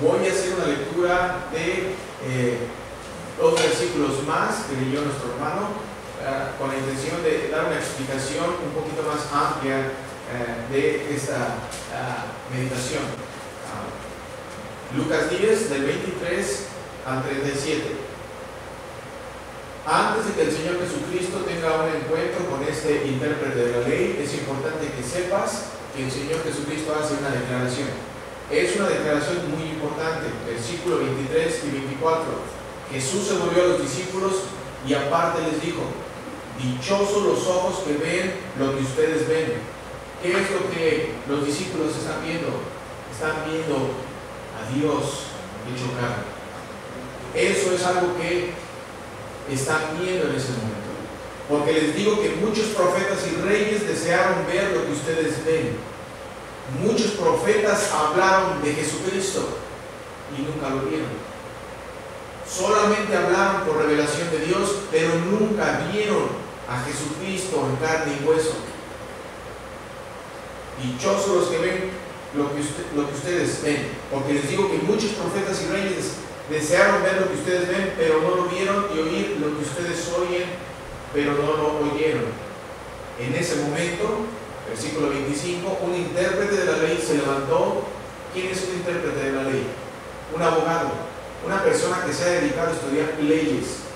Voy a hacer una lectura de eh, dos versículos más que leyó nuestro hermano, ah, con la intención de dar una explicación un poquito más amplia eh, de esta ah, meditación. Ah, Lucas 10, del 23 al 37. Antes de que el Señor Jesucristo tenga un encuentro con este intérprete de la ley, es importante que sepas que el Señor Jesucristo hace una declaración. Es una declaración muy importante, versículo 23 y 24. Jesús se volvió a los discípulos y aparte les dijo, dichosos los ojos que ven lo que ustedes ven. ¿Qué es lo que los discípulos están viendo? Están viendo a Dios hecho carne. Eso es algo que están viendo en ese momento. Porque les digo que muchos profetas y reyes desearon ver lo que ustedes ven. Muchos profetas hablaron de Jesucristo y nunca lo vieron. Solamente hablaron por revelación de Dios, pero nunca vieron a Jesucristo en carne y hueso. Dichosos los que ven lo que, lo que ustedes ven. Porque les digo que muchos profetas y reyes Desearon ver lo que ustedes ven, pero no lo vieron, y oír lo que ustedes oyen, pero no lo oyeron. En ese momento, versículo 25, un intérprete de la ley se levantó. ¿Quién es un intérprete de la ley? Un abogado, una persona que se ha dedicado a estudiar leyes.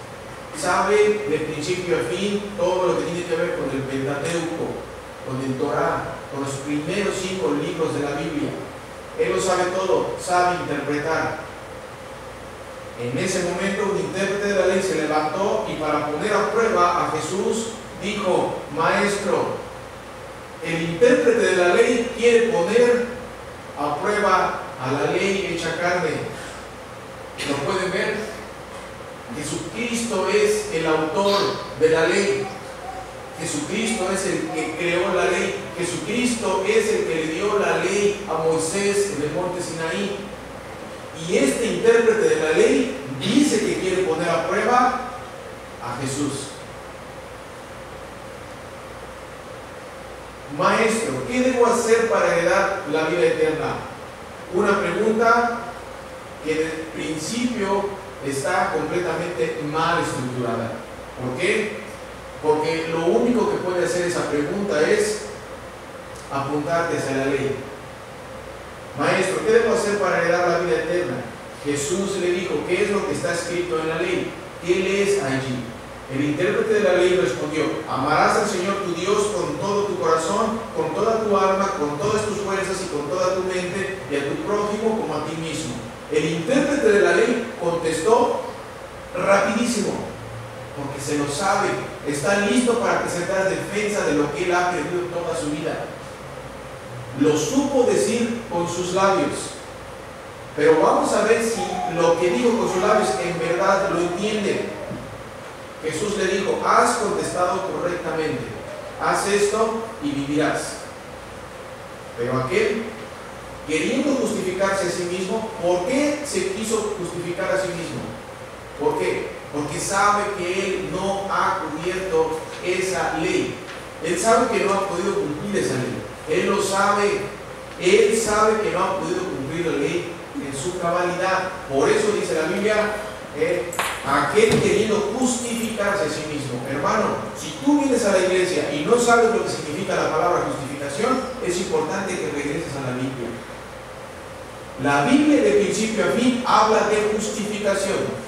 Sabe de principio a fin todo lo que tiene que ver con el Pentateuco, con el Torah, con los primeros cinco libros de la Biblia. Él lo sabe todo, sabe interpretar, en ese momento un intérprete de la ley se levantó y para poner a prueba a Jesús dijo, maestro, el intérprete de la ley quiere poner a prueba a la ley hecha carne. ¿Lo pueden ver? Jesucristo es el autor de la ley. Jesucristo es el que creó la ley. Jesucristo es el que le dio la ley a Moisés en el monte Sinaí. Y este intérprete de la ley dice que quiere poner a prueba a Jesús. Maestro, ¿qué debo hacer para heredar la vida eterna? Una pregunta que en principio está completamente mal estructurada. ¿Por qué? Porque lo único que puede hacer esa pregunta es apuntarte hacia la ley. Maestro, ¿qué debo hacer para heredar la vida eterna? Jesús le dijo, ¿qué es lo que está escrito en la ley? ¿Qué lees allí? El intérprete de la ley respondió, amarás al Señor tu Dios con todo tu corazón, con toda tu alma, con todas tus fuerzas y con toda tu mente, y a tu prójimo como a ti mismo. El intérprete de la ley contestó rapidísimo, porque se lo sabe, está listo para presentar defensa de lo que él ha aprendido toda su vida lo supo decir con sus labios. Pero vamos a ver si lo que dijo con sus labios en verdad lo entiende. Jesús le dijo, has contestado correctamente, haz esto y vivirás. Pero aquel, queriendo justificarse a sí mismo, ¿por qué se quiso justificar a sí mismo? ¿Por qué? Porque sabe que él no ha cubierto esa ley. Él sabe que no ha podido cumplir esa ley. Él lo sabe. Él sabe que no ha podido cumplir la ley en su cabalidad. Por eso dice la Biblia, eh, aquel queriendo justificarse a sí mismo. Hermano, si tú vienes a la iglesia y no sabes lo que significa la palabra justificación, es importante que regreses a la Biblia. La Biblia de principio a fin habla de justificación.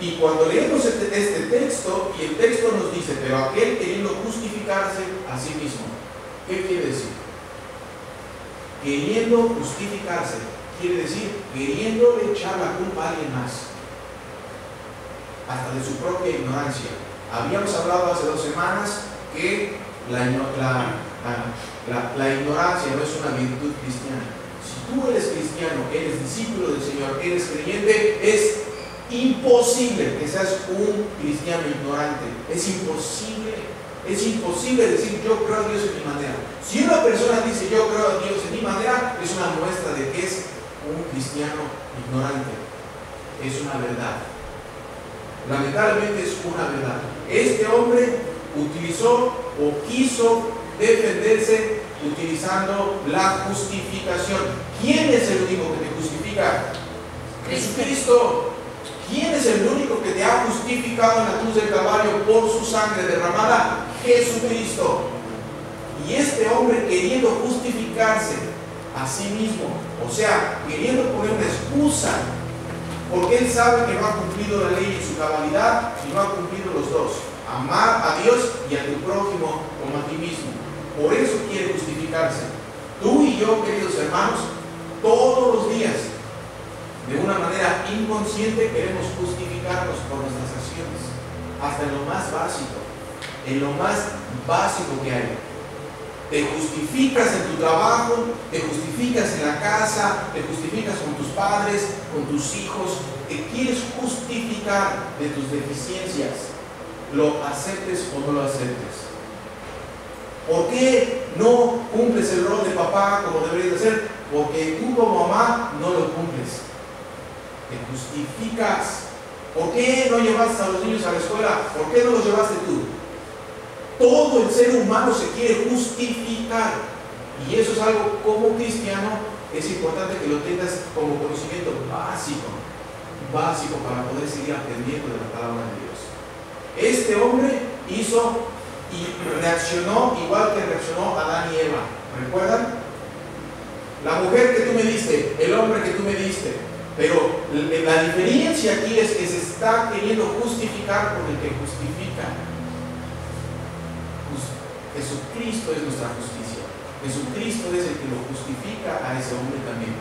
Y cuando leemos este, este texto, y el texto nos dice, pero aquel queriendo justificarse a sí mismo. ¿Qué quiere decir? Queriendo justificarse, quiere decir queriendo echar la culpa a alguien más, hasta de su propia ignorancia. Habíamos hablado hace dos semanas que la, ignorancia no es una virtud cristiana. Si tú eres cristiano, eres discípulo del Señor, eres creyente, es imposible que seas un cristiano ignorante. Es imposible. Es imposible decir yo creo a Dios en mi manera. Si una persona dice yo creo a Dios en mi manera, es una muestra de que es un cristiano ignorante. Es una verdad. Lamentablemente es una verdad. Este hombre utilizó o quiso defenderse utilizando la justificación. ¿Quién es el único que te justifica? pastor, ¿quién es el único que te ha justificado en la cruz del Calvario por su sangre derramada? Jesucristo. Y este hombre queriendo justificarse a sí mismo, o sea, queriendo poner una excusa, porque él sabe que no ha cumplido la ley en su cabalidad y no ha cumplido los dos, amar a Dios y a tu prójimo como a ti mismo. Por eso quiere justificarse. Tú y yo, queridos hermanos, todos los días, de una manera inconsciente, queremos justificarnos por nuestras acciones, hasta en lo más básico, en lo más básico que hay te justificas en tu trabajo, te justificas en la casa, te justificas con tus padres, con tus hijos, te quieres justificar de tus deficiencias, lo aceptes o no lo aceptes. ¿Por qué no cumples el rol de papá como deberías hacer? Porque tú como mamá no lo cumples. Te justificas. ¿Por qué no llevaste a los niños a la escuela? ¿Por qué no los llevaste tú? Todo el ser humano se quiere justificar. Y eso es algo como cristiano, es importante que lo tengas como conocimiento básico, básico para poder seguir aprendiendo de la palabra de Dios. Este hombre hizo y reaccionó igual que reaccionó Adán y Eva. ¿Recuerdan? La mujer que tú me diste, el hombre que tú me diste. Pero la diferencia aquí es que se está queriendo justificar con el que justifica. Jesucristo es nuestra justicia. Jesucristo es el que lo justifica a ese hombre también.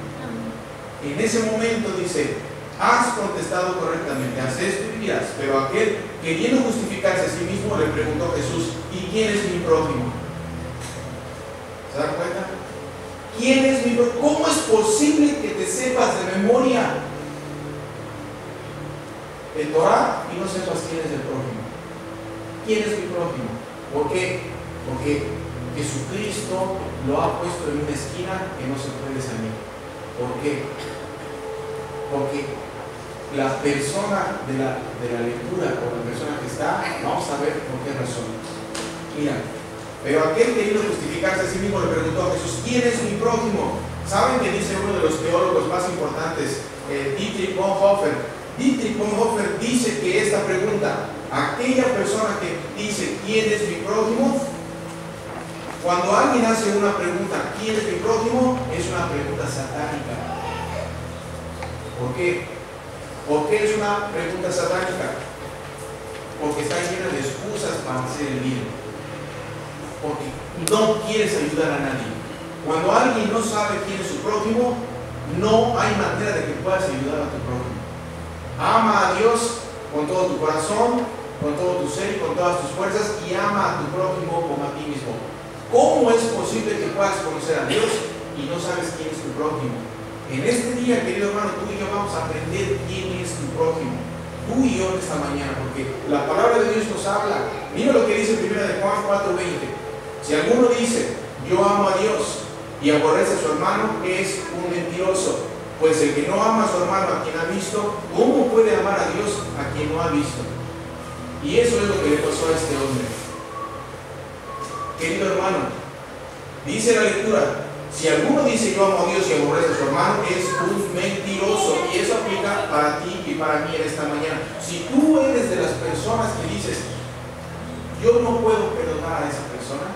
En ese momento dice, has contestado correctamente, haz esto y. Pero aquel, queriendo justificarse a sí mismo, le preguntó a Jesús, ¿y quién es mi prójimo? ¿Se dan cuenta? ¿Quién es mi prójimo? ¿Cómo es posible que te sepas de memoria el Torah y no sepas quién es el prójimo? ¿Quién es mi prójimo? ¿Por qué? Porque Jesucristo lo ha puesto en una esquina que no se puede salir. ¿Por qué? Porque la persona de la, de la lectura o la persona que está, vamos a ver por qué razón. Mira, pero aquel querido justificarse a sí mismo le preguntó a Jesús, ¿quién es mi prójimo? ¿Saben que dice uno de los teólogos más importantes, eh, Dietrich Bonhoeffer? Dietrich Bonhoeffer dice que esta pregunta, aquella persona que dice, ¿quién es mi prójimo? Cuando alguien hace una pregunta, ¿quién es mi prójimo? Es una pregunta satánica. ¿Por qué? ¿Por qué es una pregunta satánica? Porque está llena de excusas para hacer el bien. Porque no quieres ayudar a nadie. Cuando alguien no sabe quién es su prójimo, no hay manera de que puedas ayudar a tu prójimo. Ama a Dios con todo tu corazón, con todo tu ser y con todas tus fuerzas y ama a tu prójimo como a ti mismo. ¿Cómo es posible que puedas conocer a Dios y no sabes quién es tu prójimo? En este día, querido hermano, tú y yo vamos a aprender quién es tu prójimo. Tú y yo esta mañana, porque la palabra de Dios nos habla. Mira lo que dice 1 de Juan 4:20. Si alguno dice, yo amo a Dios y aborrece a su hermano, es un mentiroso. Pues el que no ama a su hermano a quien ha visto, ¿cómo puede amar a Dios a quien no ha visto? Y eso es lo que le pasó a este hombre. Querido hermano, dice la lectura, si alguno dice yo amo a Dios y aborrece a su hermano, es un mentiroso. Y eso aplica para ti y para mí en esta mañana. Si tú eres de las personas que dices, yo no puedo perdonar a esa persona,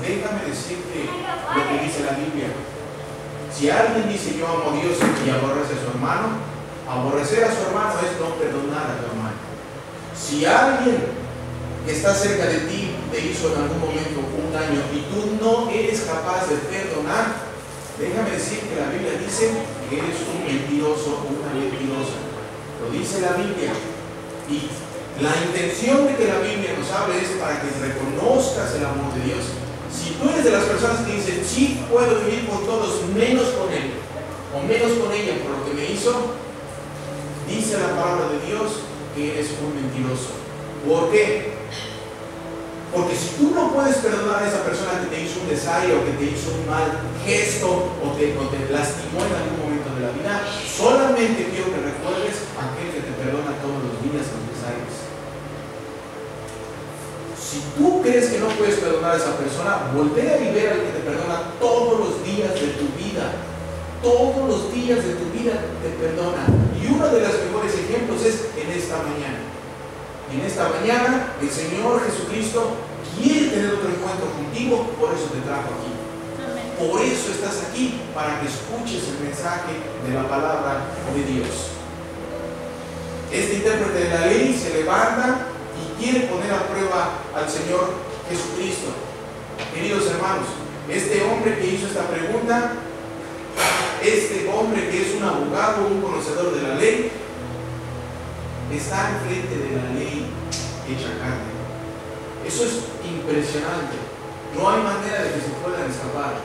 déjame decirte lo que dice la Biblia. Si alguien dice yo amo a Dios y aborrece a su hermano, aborrecer a su hermano es no perdonar a tu hermano. Si alguien que está cerca de ti te hizo en algún momento un daño y tú no eres capaz de perdonar, déjame decir que la Biblia dice que eres un mentiroso una mentirosa. Lo dice la Biblia. Y la intención de que la Biblia nos hable es para que reconozcas el amor de Dios. Si tú eres de las personas que dicen, sí puedo vivir con todos, menos con Él, o menos con ella por lo que me hizo, dice la palabra de Dios que eres un mentiroso. ¿Por qué? Porque si tú no puedes perdonar a esa persona que te hizo un desaire o que te hizo un mal gesto o te, lastimó en algún momento de la vida, solamente quiero que recuerdes a aquel que te perdona todos los días los desaires. Si tú crees que no puedes perdonar a esa persona, volver a vivir al que te perdona todos los días de tu vida. todos los días de tu vida te perdona. Y uno de los mejores ejemplos es en esta mañana. En esta mañana el Señor Jesucristo quiere tener otro encuentro contigo, por eso te trajo aquí. Por eso estás aquí, para que escuches el mensaje de la palabra de Dios. Este intérprete de la ley se levanta y quiere poner a prueba al Señor Jesucristo. Queridos hermanos, este hombre que hizo esta pregunta, este hombre que es un abogado, un conocedor de la ley, está enfrente de la ley hecha carne. Eso es impresionante. No hay manera de que se puedan escapar.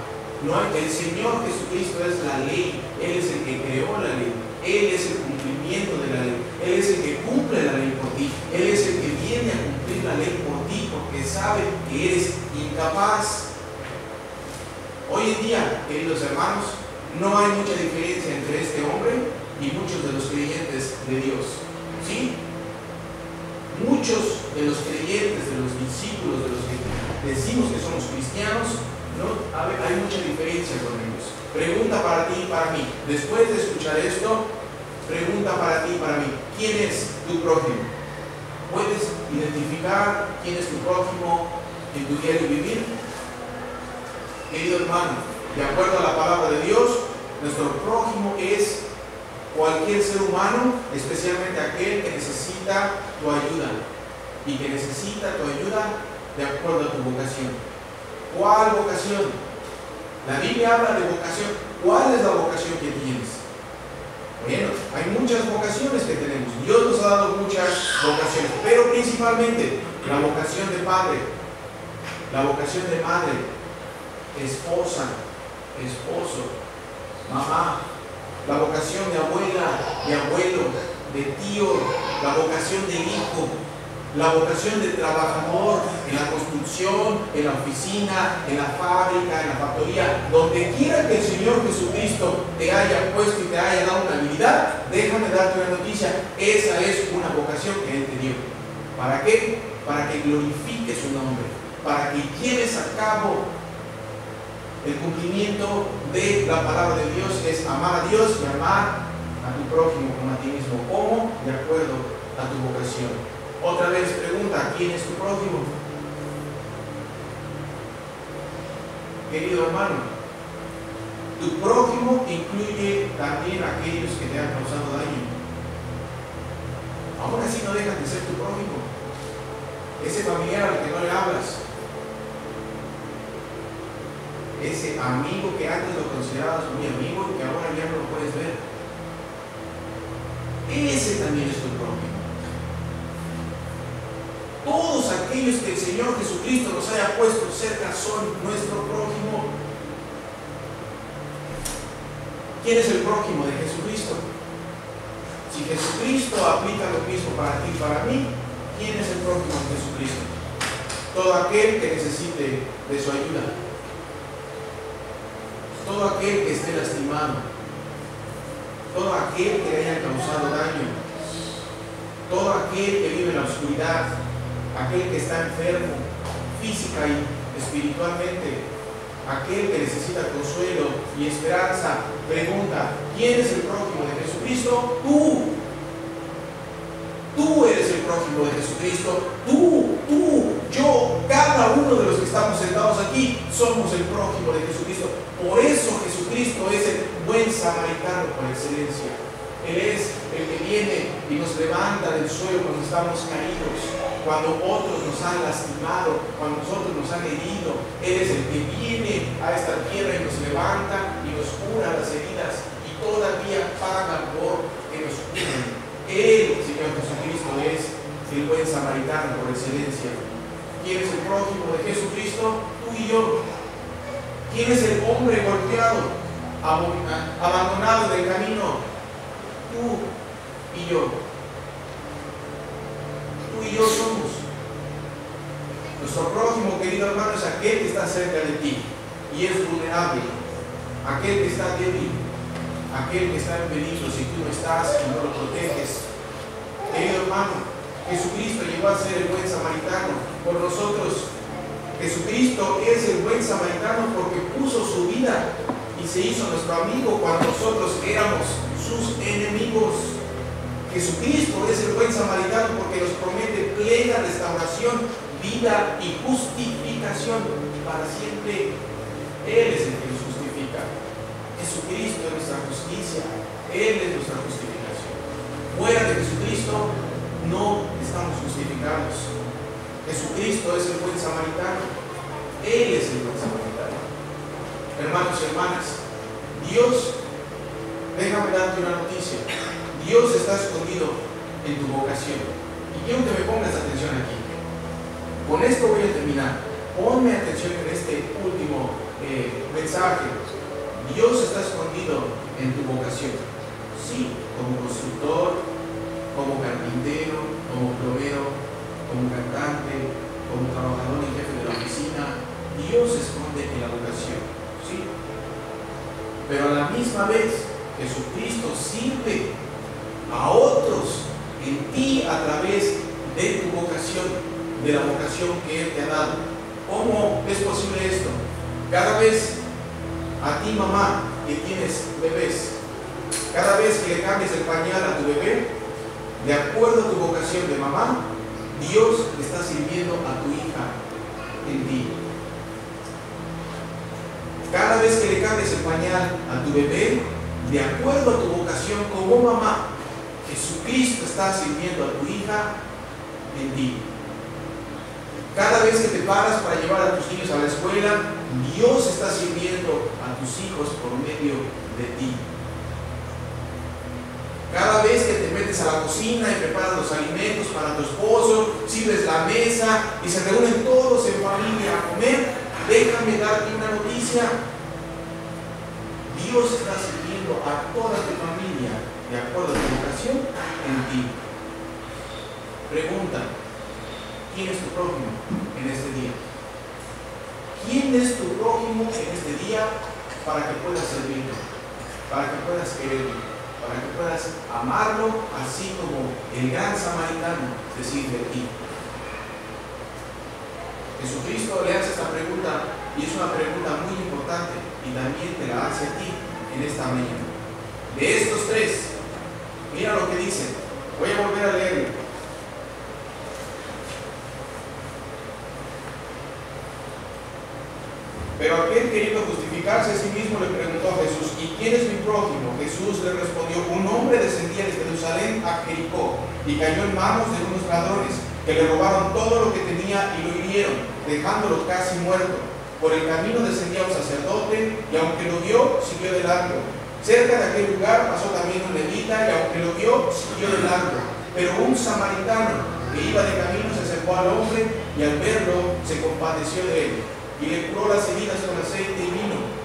No hay, el Señor Jesucristo es la ley, Él es el que creó la ley, Él es el cumplimiento de la ley, Él es el que cumple la ley por ti, Él es el que viene a cumplir la ley por ti porque sabe que eres incapaz. Hoy en día, queridos hermanos, no hay mucha diferencia entre este hombre y muchos de los creyentes de Dios. ¿Sí? Muchos de los creyentes, de los discípulos, de los que decimos que somos cristianos, ¿no? Hay mucha diferencia con ellos. Pregunta para ti y para mí. Después de escuchar esto, pregunta para ti y para mí. ¿Quién es tu prójimo? ¿Puedes identificar quién es tu prójimo en tu diario vivir? Querido hermano, de acuerdo a la palabra de Dios, nuestro prójimo es cualquier ser humano, especialmente aquel que necesita tu ayuda y que necesita tu ayuda de acuerdo a tu vocación. ¿Cuál vocación? La Biblia habla de vocación. ¿Cuál es la vocación que tienes? Bueno, hay muchas vocaciones que tenemos. Dios nos ha dado muchas vocaciones, pero principalmente la vocación de padre, la vocación de madre, esposa, esposo, mamá, la vocación de abuela, de abuelo, de tío, la vocación de hijo, la vocación de trabajador en la construcción, en la oficina, en la fábrica, en la factoría, donde quiera que el Señor Jesucristo te haya puesto y te haya dado una habilidad, déjame darte una noticia, esa es una vocación que Él te dio. ¿Para qué? Para que glorifique su nombre, para que lleves a cabo el cumplimiento de la palabra de Dios, es amar a Dios y amar a tu prójimo como a ti mismo. ¿Cómo? De acuerdo a tu vocación. Otra vez pregunta, ¿quién es tu prójimo? Querido hermano, tu prójimo incluye también aquellos que te han causado daño. Aún así no dejan de ser tu prójimo. Ese familiar al que no le hablas. Ese amigo que antes lo considerabas muy amigo y que ahora ya no lo puedes ver. Ese también es tu prójimo todos aquellos que el Señor Jesucristo nos haya puesto cerca son nuestro prójimo. ¿Quién es el prójimo de Jesucristo? Si Jesucristo aplica lo mismo para ti y para mí, ¿quién es el prójimo de Jesucristo? Todo aquel que necesite de su ayuda. Todo aquel que esté lastimado. Todo aquel que haya causado daño. Todo aquel que vive en la oscuridad aquel que está enfermo física y espiritualmente, aquel que necesita consuelo y esperanza, pregunta, ¿quién es el prójimo de Jesucristo? Tú. Tú eres el prójimo de Jesucristo. Tú, uno de los que estamos sentados aquí somos el prójimo de Jesucristo. Por eso Jesucristo es el buen samaritano por excelencia. Él es el que viene y nos levanta del suelo cuando estamos caídos cuando otros nos han lastimado, cuando nosotros nos han herido. Él es el que viene a esta tierra y nos levanta y nos cura las heridas y todavía paga por que nos curen. Él, Señor Jesucristo, es el buen samaritano por excelencia. ¿Quién es el prójimo de Jesucristo? Tú y yo. ¿Quién es el hombre golpeado, abandonado del camino? Tú y yo y yo somos. Nuestro prójimo, querido hermano, es aquel que está cerca de ti y es vulnerable, aquel que está débil, aquel que está en peligro si tú no estás y no lo proteges. Querido hermano, Jesucristo llegó a ser el buen samaritano por nosotros. Jesucristo es el buen samaritano porque puso su vida y se hizo nuestro amigo cuando nosotros éramos sus enemigos. Jesucristo es el buen samaritano porque nos promete plena restauración, vida y justificación para siempre. Él es el que nos justifica. Jesucristo es nuestra justicia. Él es nuestra justificación. Fuera de Jesucristo no estamos justificados. Jesucristo es el buen samaritano. Él es el buen samaritano. Hermanos y hermanas, Dios, déjame darte una noticia. Dios está escondido en tu vocación. Y quiero que me pongas atención aquí. Con esto voy a terminar. Ponme atención en este último eh, mensaje. Dios está escondido en tu vocación. Sí, como constructor, como carpintero, como plomero, como cantante, como trabajador y jefe de la oficina. Dios esconde en la vocación. Sí. Pero a la misma vez, Jesucristo sirve a otros en ti a través de tu vocación, de la vocación que Él te ha dado. ¿Cómo es posible esto? Cada vez a ti mamá que tienes bebés, cada vez que le cambies el pañal a tu bebé, de acuerdo a tu vocación de mamá, Dios está sirviendo a tu hija en ti. Cada vez que le cambies el pañal a tu bebé, de acuerdo a tu vocación como mamá, Jesucristo está sirviendo a tu hija en ti. Cada vez que te paras para llevar a tus niños a la escuela, Dios está sirviendo a tus hijos por medio de ti. Cada vez que metes a la cocina y preparas los alimentos para tu esposo, sirves la mesa y se reúnen todos en familia a comer, déjame darte una noticia. Dios está sirviendo a toda tu familia de acuerdo a tu vocación en ti. Pregunta, ¿quién es tu prójimo en este día? ¿Quién es tu prójimo en este día para que puedas servirlo, para que puedas quererlo, para que puedas amarlo, así como el gran samaritano se sirve a ti? Jesucristo le hace esta pregunta y es una pregunta muy importante y también te la hace a ti en esta mañana. De estos tres, Mira lo que dice. Voy a volver a leerlo. Pero aquel queriendo justificarse a sí mismo le preguntó a Jesús, ¿y quién es mi prójimo? Jesús le respondió, un hombre descendía de Jerusalén a Jericó y cayó en manos de unos ladrones que le robaron todo lo que tenía y lo hirieron, dejándolo casi muerto. Por el camino descendía un sacerdote y aunque lo vio, siguió de largo. Cerca de aquel lugar pasó también un levita y aunque lo vio, siguió de largo. Pero un samaritano que iba de camino se acercó al hombre y al verlo se compadeció de él y le curó las heridas con aceite y vino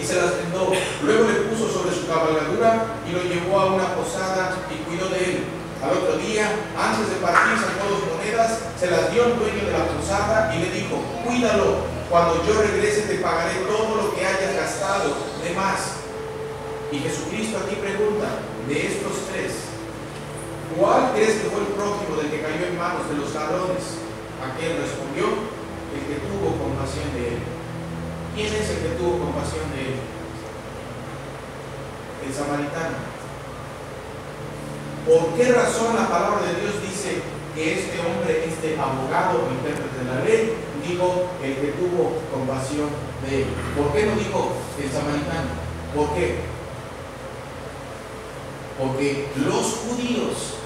y se las vendó. Luego le puso sobre su cabalgadura y lo llevó a una posada y cuidó de él. Al otro día, antes de partir, sacó dos monedas, se las dio al dueño de la posada y le dijo, cuídalo, cuando yo regrese te pagaré todo lo que hayas gastado de más. Y Jesucristo aquí pregunta, de estos tres, ¿cuál crees que fue el prójimo del que cayó en manos de los ladrones? Aquel respondió, compasión de él. ¿Quién es el que tuvo compasión de él? El samaritano. ¿Por qué razón la palabra de Dios dice que este hombre, este abogado, intérprete de la ley, dijo el que tuvo compasión de él? ¿Por qué no dijo el samaritano? ¿Por qué? porque los judíos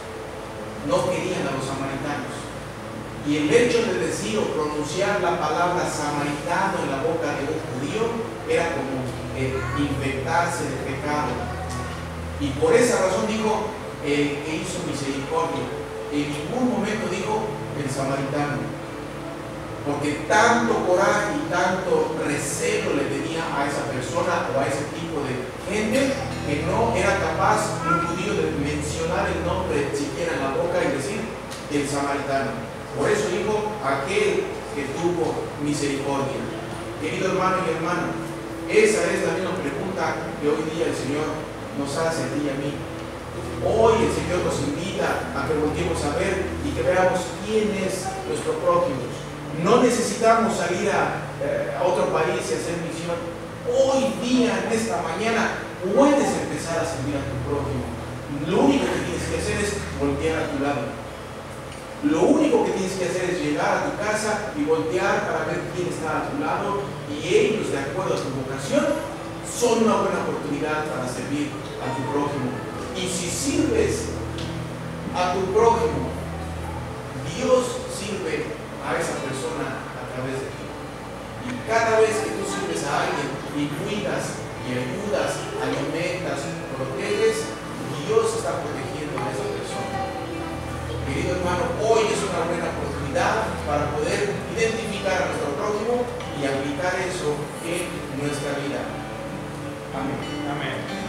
no querían a los samaritanos. Y el hecho de decir o pronunciar la palabra samaritano en la boca de un judío era como eh, infectarse de pecado. Y por esa razón dijo el que hizo misericordia. En ningún momento dijo el samaritano. Porque tanto coraje y tanto recelo le tenía a esa persona o a ese tipo de gente que no era capaz un judío de mencionar el nombre siquiera en la boca y decir el samaritano. Por eso dijo aquel que tuvo misericordia. Querido hermano y hermana, esa es la misma pregunta que hoy día el Señor nos hace a ti a mí. Hoy el Señor nos invita a que volteemos a ver y que veamos quién es nuestro prójimo. No necesitamos salir a, eh, a otro país y hacer misión Hoy día, en esta mañana, puedes empezar a servir a tu prójimo. Lo único que tienes que hacer es voltear a tu lado. Lo único que tienes que hacer es llegar a tu casa y voltear para ver quién está a tu lado y ellos, de acuerdo a tu vocación, son una buena oportunidad para servir a tu prójimo. Y si sirves a tu prójimo, Dios sirve a esa persona a través de ti. Y cada vez que tú sirves a alguien y cuidas y ayudas, alimentas, proteges, Dios está protegiendo a esa persona. Querido hermano, hoy es una buena oportunidad para poder identificar a nuestro prójimo y aplicar eso en nuestra vida. Amén.